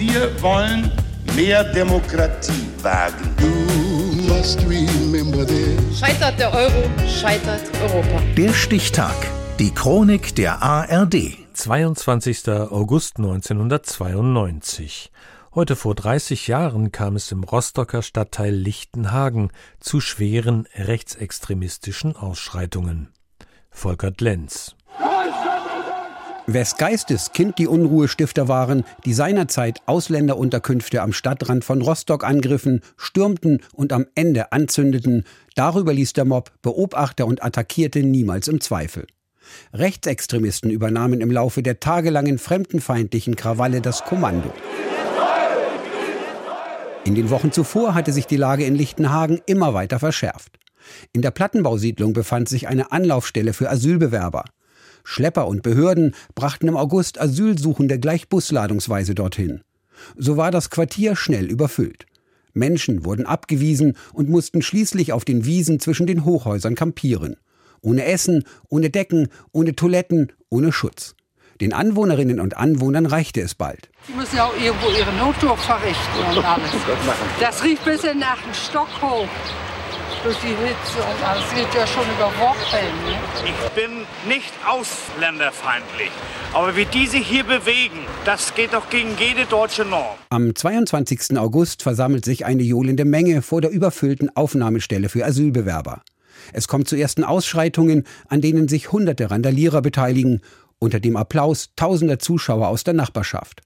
Wir wollen mehr Demokratie wagen. Scheitert der Euro, scheitert Europa. Der Stichtag. Die Chronik der ARD. 22. August 1992. Heute vor 30 Jahren kam es im Rostocker Stadtteil Lichtenhagen zu schweren rechtsextremistischen Ausschreitungen. Volkert Lenz. Wes Geistes Kind die Unruhestifter waren, die seinerzeit Ausländerunterkünfte am Stadtrand von Rostock angriffen, stürmten und am Ende anzündeten, darüber ließ der Mob Beobachter und Attackierte niemals im Zweifel. Rechtsextremisten übernahmen im Laufe der tagelangen fremdenfeindlichen Krawalle das Kommando. In den Wochen zuvor hatte sich die Lage in Lichtenhagen immer weiter verschärft. In der Plattenbausiedlung befand sich eine Anlaufstelle für Asylbewerber. Schlepper und Behörden brachten im August Asylsuchende gleich busladungsweise dorthin. So war das Quartier schnell überfüllt. Menschen wurden abgewiesen und mussten schließlich auf den Wiesen zwischen den Hochhäusern kampieren. Ohne Essen, ohne Decken, ohne Toiletten, ohne Schutz. Den Anwohnerinnen und Anwohnern reichte es bald. Sie müssen ja auch irgendwo ihre Notdurft verrichten und alles. Das rief bis in nach dem Stock hoch durch die Hitze und alles. Das geht ja schon über Wochen. Ne? Ich bin nicht ausländerfeindlich. Aber wie die sich hier bewegen, das geht doch gegen jede deutsche Norm. Am 22. August versammelt sich eine johlende Menge vor der überfüllten Aufnahmestelle für Asylbewerber. Es kommt zu ersten Ausschreitungen, an denen sich hunderte Randalierer beteiligen, unter dem Applaus tausender Zuschauer aus der Nachbarschaft.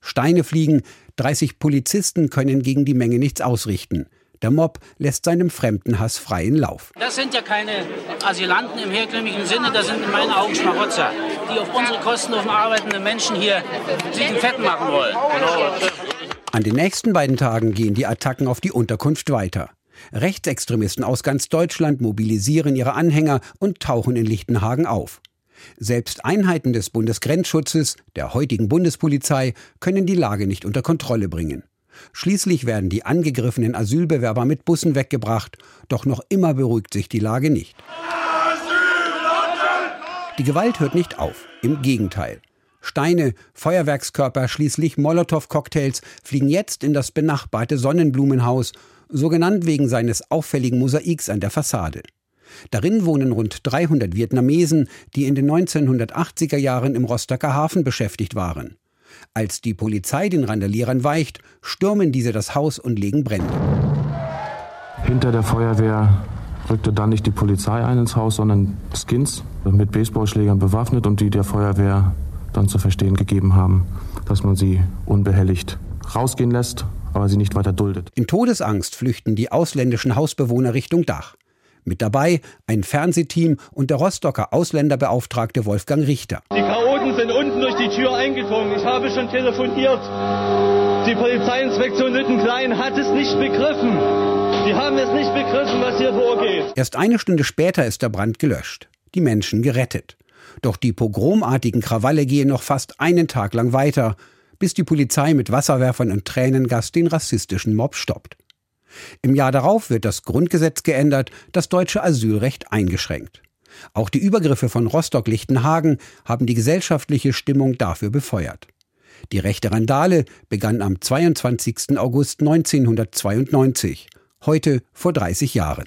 Steine fliegen, 30 Polizisten können gegen die Menge nichts ausrichten. Der Mob lässt seinem Fremdenhass freien Lauf. Das sind ja keine Asylanten im herkömmlichen Sinne, das sind in meinen Augen Schmarotzer, die auf unsere Kosten auf arbeitende Menschen hier sich den Fett machen wollen. An den nächsten beiden Tagen gehen die Attacken auf die Unterkunft weiter. Rechtsextremisten aus ganz Deutschland mobilisieren ihre Anhänger und tauchen in Lichtenhagen auf. Selbst Einheiten des Bundesgrenzschutzes, der heutigen Bundespolizei, können die Lage nicht unter Kontrolle bringen. Schließlich werden die angegriffenen Asylbewerber mit Bussen weggebracht, doch noch immer beruhigt sich die Lage nicht. Die Gewalt hört nicht auf, im Gegenteil. Steine, Feuerwerkskörper, schließlich Molotow-Cocktails fliegen jetzt in das benachbarte Sonnenblumenhaus, so genannt wegen seines auffälligen Mosaiks an der Fassade. Darin wohnen rund 300 Vietnamesen, die in den 1980er Jahren im Rostocker Hafen beschäftigt waren. Als die Polizei den Randalierern weicht, stürmen diese das Haus und legen Brände. Hinter der Feuerwehr rückte dann nicht die Polizei ein ins Haus, sondern Skins mit Baseballschlägern bewaffnet und die der Feuerwehr dann zu verstehen gegeben haben, dass man sie unbehelligt rausgehen lässt, aber sie nicht weiter duldet. In Todesangst flüchten die ausländischen Hausbewohner Richtung Dach. Mit dabei ein Fernsehteam und der Rostocker Ausländerbeauftragte Wolfgang Richter. Die Chaoten sind unten durch die Tür eingedrungen. Ich habe schon telefoniert. Die Polizeiinspektion Lüttenklein hat es nicht begriffen. Die haben es nicht begriffen, was hier vorgeht. Erst eine Stunde später ist der Brand gelöscht. Die Menschen gerettet. Doch die pogromartigen Krawalle gehen noch fast einen Tag lang weiter, bis die Polizei mit Wasserwerfern und Tränengas den rassistischen Mob stoppt. Im Jahr darauf wird das Grundgesetz geändert, das deutsche Asylrecht eingeschränkt. Auch die Übergriffe von Rostock-Lichtenhagen haben die gesellschaftliche Stimmung dafür befeuert. Die rechte Randale begann am 22. August 1992, heute vor 30 Jahren.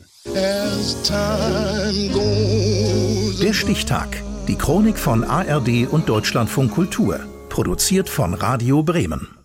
Der Stichtag. Die Chronik von ARD und Deutschlandfunk Kultur. Produziert von Radio Bremen.